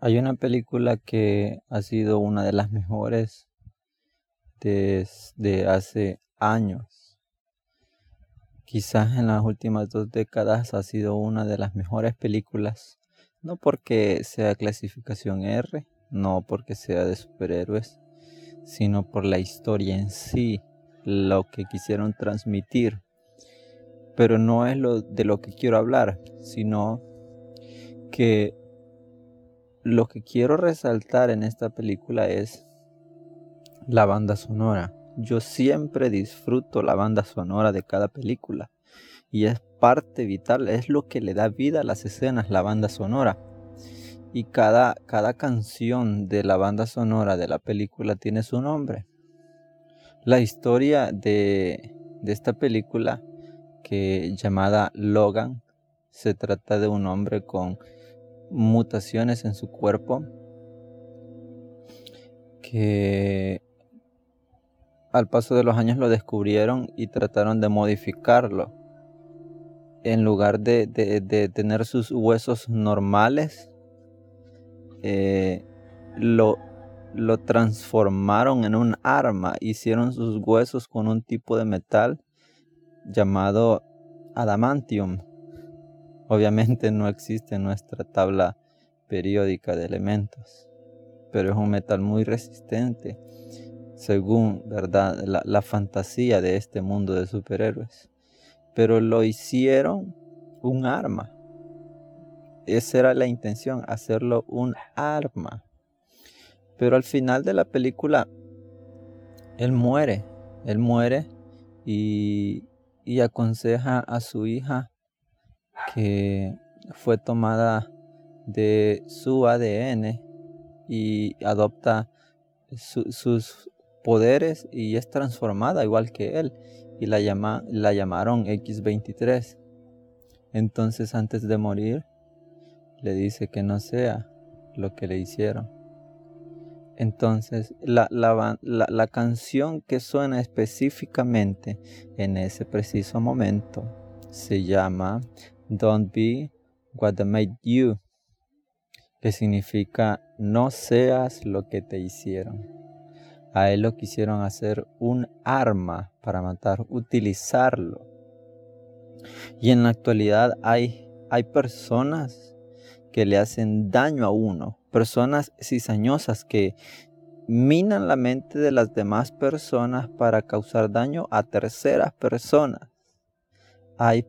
Hay una película que ha sido una de las mejores desde hace años. Quizás en las últimas dos décadas ha sido una de las mejores películas. No porque sea clasificación R, no porque sea de superhéroes, sino por la historia en sí, lo que quisieron transmitir. Pero no es lo de lo que quiero hablar, sino que lo que quiero resaltar en esta película es la banda sonora. Yo siempre disfruto la banda sonora de cada película y es parte vital, es lo que le da vida a las escenas, la banda sonora. Y cada, cada canción de la banda sonora de la película tiene su nombre. La historia de, de esta película, que llamada Logan, se trata de un hombre con mutaciones en su cuerpo que al paso de los años lo descubrieron y trataron de modificarlo. En lugar de, tener sus huesos normales, eh, lo, lo transformaron en un arma. Hicieron sus huesos con un tipo de metal llamado adamantium. Obviamente no existe nuestra tabla periódica de elementos, pero es un metal muy resistente, según ¿verdad? La, fantasía de este mundo de superhéroes. Pero lo hicieron un arma. Esa era la intención, hacerlo un arma. Pero al final de la película, él muere. Él muere y, y aconseja a su hija que fue tomada de su ADN y adopta sus poderes y es transformada igual que él y la, llama, la llamaron X23. Entonces antes de morir le dice que no sea lo que le hicieron. Entonces la, la, la canción que suena específicamente en ese preciso momento se llama Don't be what made you, que significa no seas lo que te hicieron. A él lo quisieron hacer un arma para matar, utilizarlo. Y en la actualidad hay, hay personas que le hacen daño a uno, personas cizañosas que minan la mente de las demás personas para causar daño a terceras personas. Hay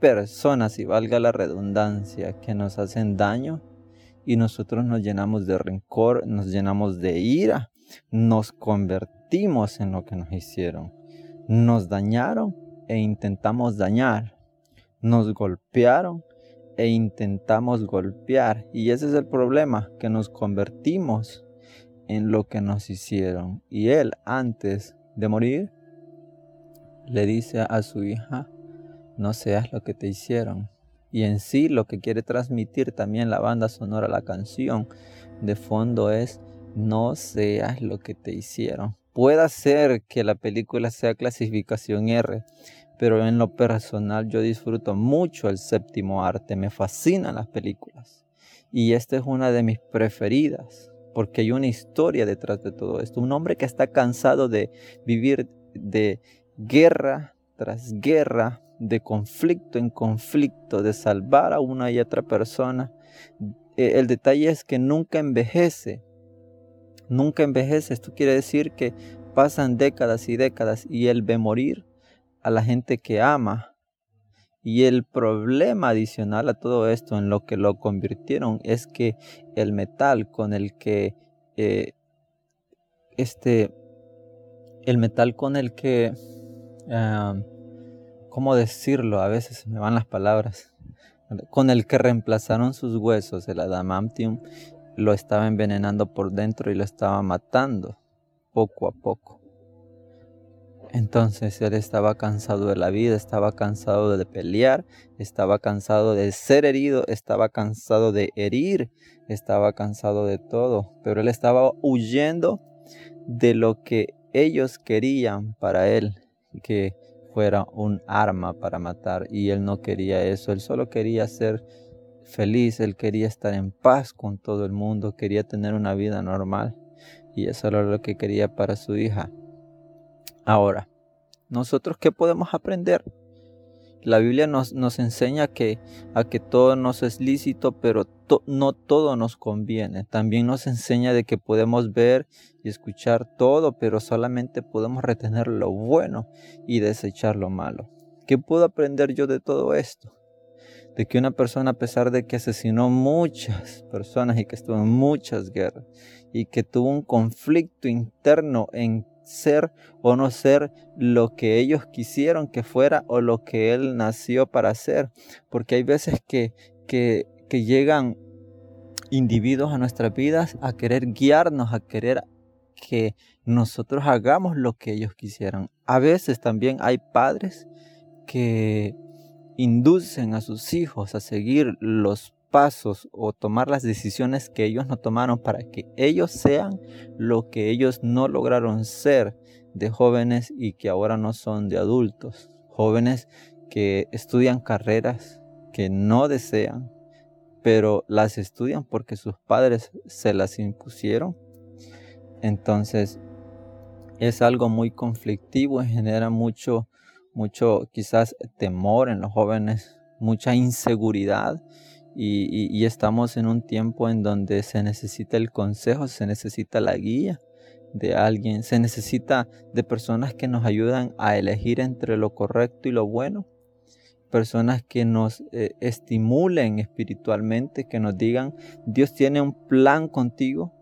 personas, y valga la redundancia, que nos hacen daño y nosotros nos llenamos de rencor, nos llenamos de ira, nos convertimos en lo que nos hicieron. Nos dañaron e intentamos dañar. Nos golpearon e intentamos golpear. Y ese es el problema, que nos convertimos en lo que nos hicieron. Y él, antes de morir, le dice a su hija, no seas lo que te hicieron. Y en sí lo que quiere transmitir también la banda sonora, la canción de fondo es no seas lo que te hicieron. Puede ser que la película sea clasificación R, pero en lo personal yo disfruto mucho el séptimo arte, me fascinan las películas. Y esta es una de mis preferidas, porque hay una historia detrás de todo esto. Un hombre que está cansado de vivir de guerra tras guerra, de conflicto en conflicto, de salvar a una y otra persona. Eh, el detalle es que nunca envejece. Nunca envejece. Esto quiere decir que pasan décadas y décadas y él ve morir a la gente que ama. Y el problema adicional a todo esto en lo que lo convirtieron es que el metal con el que eh, este el metal con el que ah, ¿cómo decirlo? A veces me van las palabras. Con el que reemplazaron sus huesos, el adamantium, lo estaba envenenando por dentro y lo estaba matando poco a poco. Entonces él estaba cansado de la vida, estaba cansado de pelear, estaba cansado de ser herido, estaba cansado de herir, estaba cansado de todo, pero él estaba huyendo de lo que ellos querían para él, que fuera un arma para matar y él no quería eso, él solo quería ser feliz, él quería estar en paz con todo el mundo, quería tener una vida normal y eso era lo que quería para su hija. Ahora, nosotros qué podemos aprender? La Biblia nos, nos enseña que, a que todo nos es lícito, pero no todo nos conviene. También nos enseña de que podemos ver y escuchar todo, pero solamente podemos retener lo bueno y desechar lo malo. ¿Qué puedo aprender yo de todo esto? De que una persona, a pesar de que asesinó muchas personas y que estuvo en muchas guerras y que tuvo un conflicto interno en ser o no ser lo que ellos quisieron que fuera o lo que Él nació para ser. Porque hay veces que, que, que llegan individuos a nuestras vidas a querer guiarnos, a querer que nosotros hagamos lo que ellos quisieran. A veces también hay padres que inducen a sus hijos a seguir los pasos o tomar las decisiones que ellos no tomaron para que ellos sean lo que ellos no lograron ser de jóvenes y que ahora no son de adultos. Jóvenes que estudian carreras que no desean, pero las estudian porque sus padres se las impusieron. Entonces es algo muy conflictivo y genera mucho, mucho quizás temor en los jóvenes, mucha inseguridad y, estamos en un tiempo en donde se necesita el consejo, se necesita la guía de alguien, se necesita de personas que nos ayudan a elegir entre lo correcto y lo bueno, personas que nos eh, estimulen espiritualmente, que nos digan, Dios tiene un plan contigo,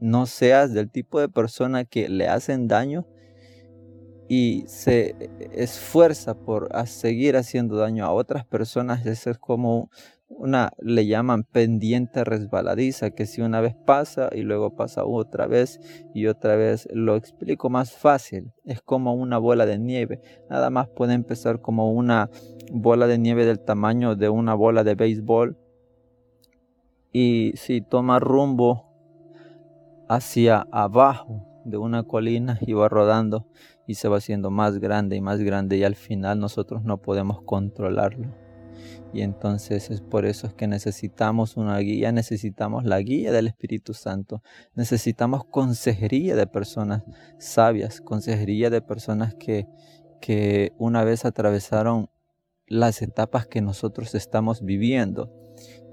no seas del tipo de persona que le hacen daño y se esfuerza por seguir haciendo daño a otras personas, eso es como una le llaman pendiente resbaladiza, que si una vez pasa y luego pasa otra vez y otra vez, lo explico más fácil, es como una bola de nieve, nada más puede empezar como una bola de nieve del tamaño de una bola de béisbol. Y si toma rumbo hacia abajo de una colina y va rodando y se va haciendo más grande y más grande y al final nosotros no podemos controlarlo y entonces es por eso que necesitamos una guía, necesitamos la guía del Espíritu Santo, necesitamos consejería de personas sabias, consejería de personas que, que una vez atravesaron las etapas que nosotros estamos viviendo.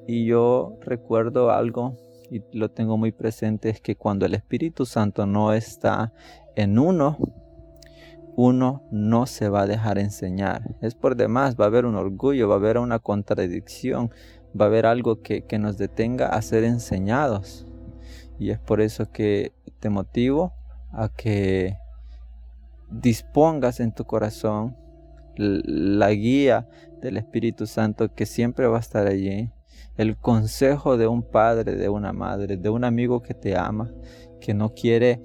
Y yo recuerdo algo y lo tengo muy presente, es que cuando el Espíritu Santo no está en uno, uno no se va a dejar enseñar. Es por demás, va a haber un orgullo, va a haber una contradicción, va a haber algo que, nos detenga a ser enseñados. Y es por eso que te motivo a que dispongas en tu corazón la guía del Espíritu Santo que siempre va a estar allí, el consejo de un padre, de una madre, de un amigo que te ama, que no quiere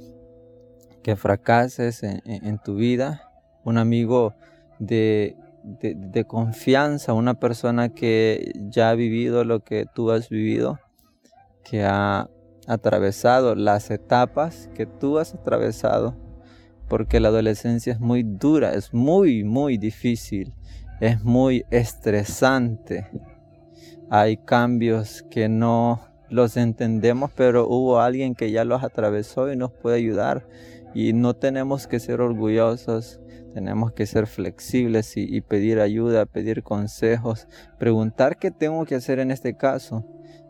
que fracases en, tu vida, un amigo de, confianza, una persona que ya ha vivido lo que tú has vivido, que ha atravesado las etapas que tú has atravesado, porque la adolescencia es muy dura, es muy, muy difícil, es muy estresante. Hay cambios que no los entendemos, pero hubo alguien que ya los atravesó y nos puede ayudar. Y no tenemos que ser orgullosos, tenemos que ser flexibles y, pedir ayuda, pedir consejos, preguntar qué tengo que hacer en este caso.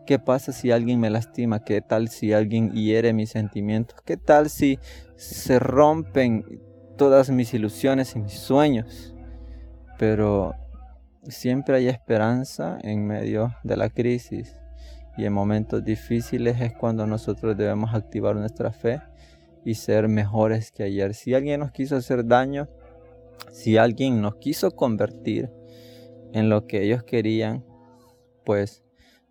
¿Qué pasa si alguien me lastima? ¿Qué tal si alguien hiere mis sentimientos? ¿Qué tal si se rompen todas mis ilusiones y mis sueños? Pero siempre hay esperanza en medio de la crisis y en momentos difíciles es cuando nosotros debemos activar nuestra fe y ser mejores que ayer. Si alguien nos quiso hacer daño, si alguien nos quiso convertir en lo que ellos querían, pues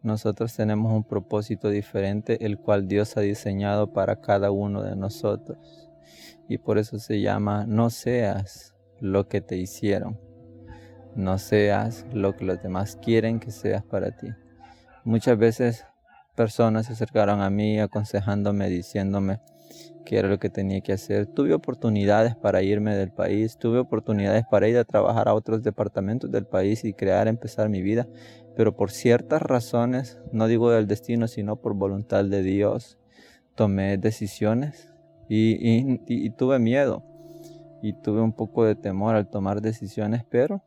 nosotros tenemos un propósito diferente, el cual Dios ha diseñado para cada uno de nosotros. Y por eso se llama no seas lo que te hicieron. No seas lo que los demás quieren que seas para ti. Muchas veces personas se acercaron a mí aconsejándome, diciéndome qué era lo que tenía que hacer. Tuve oportunidades para irme del país, tuve oportunidades para ir a trabajar a otros departamentos del país y crear, empezar mi vida, pero por ciertas razones, no digo del destino, sino por voluntad de Dios, tomé decisiones y, tuve miedo y tuve un poco de temor al tomar decisiones, pero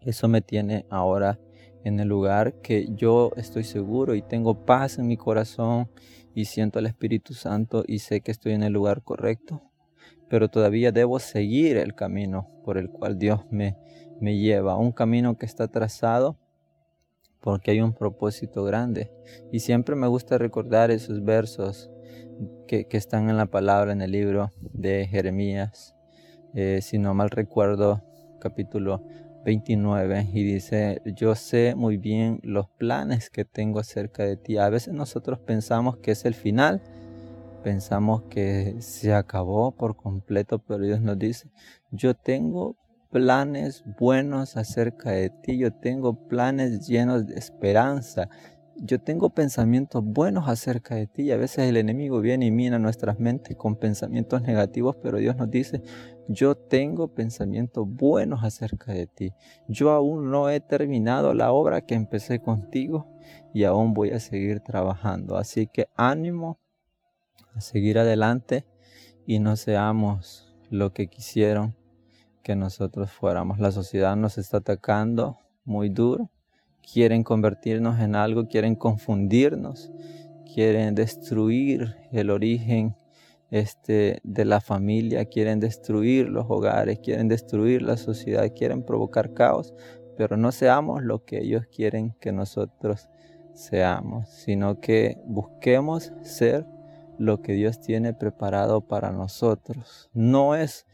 eso me tiene ahora en el lugar que yo estoy seguro y tengo paz en mi corazón y siento al Espíritu Santo y sé que estoy en el lugar correcto, pero todavía debo seguir el camino por el cual Dios me, me lleva, un camino que está trazado porque hay un propósito grande. Y siempre me gusta recordar esos versos que, están en la palabra en el libro de Jeremías, eh, si no mal recuerdo, capítulo 29 y dice, yo sé muy bien los planes que tengo acerca de ti. A veces nosotros pensamos que es el final, pensamos que se acabó por completo, pero Dios nos dice, yo tengo planes buenos acerca de ti, yo tengo planes llenos de esperanza, yo tengo pensamientos buenos acerca de ti y a veces el enemigo viene y mina nuestras mentes con pensamientos negativos, pero Dios nos dice, yo tengo pensamientos buenos acerca de ti. Yo aún no he terminado la obra que empecé contigo y aún voy a seguir trabajando. Así que ánimo a seguir adelante y no seamos lo que quisieron que nosotros fuéramos. La sociedad nos está atacando muy duro quieren convertirnos en algo, quieren confundirnos, quieren destruir el origen este, de la familia, quieren destruir los hogares, quieren destruir la sociedad, quieren provocar caos, pero no seamos lo que ellos quieren que nosotros seamos, sino que busquemos ser lo que Dios tiene preparado para nosotros. No es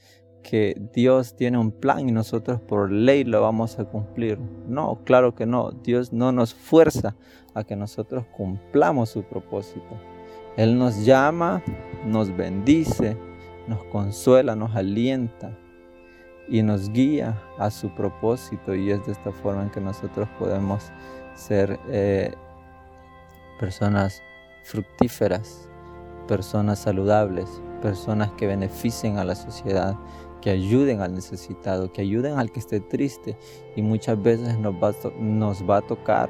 que Dios tiene un plan y nosotros por ley lo vamos a cumplir. No, claro que no. Dios no nos fuerza a que nosotros cumplamos su propósito. Él nos llama, nos bendice, nos consuela, nos alienta y nos guía a su propósito y es de esta forma en que nosotros podemos ser eh, personas fructíferas, personas saludables, personas que beneficien a la sociedad, que ayuden al necesitado, que ayuden al que esté triste. Y muchas veces nos va, nos va a tocar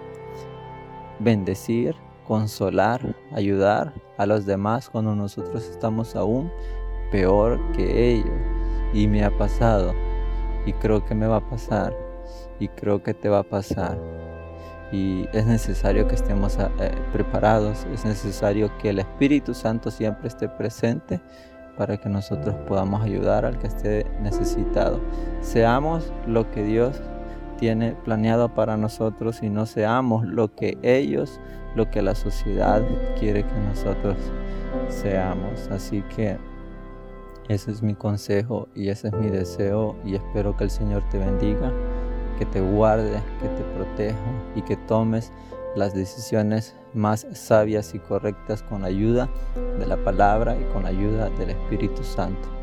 bendecir, consolar, ayudar a los demás cuando nosotros estamos aún peor que ellos. Y me ha pasado. Y creo que me va a pasar. Y creo que te va a pasar. Y es necesario que estemos eh, preparados. Es necesario que el Espíritu Santo siempre esté presente para que nosotros podamos ayudar al que esté necesitado. Seamos lo que Dios tiene planeado para nosotros y no seamos lo que ellos, lo que la sociedad quiere que nosotros seamos. Así que ese es mi consejo y ese es mi deseo y espero que el Señor te bendiga, que te guarde, que te proteja y que tomes las decisiones más sabias y correctas con ayuda de la palabra y con ayuda del Espíritu Santo.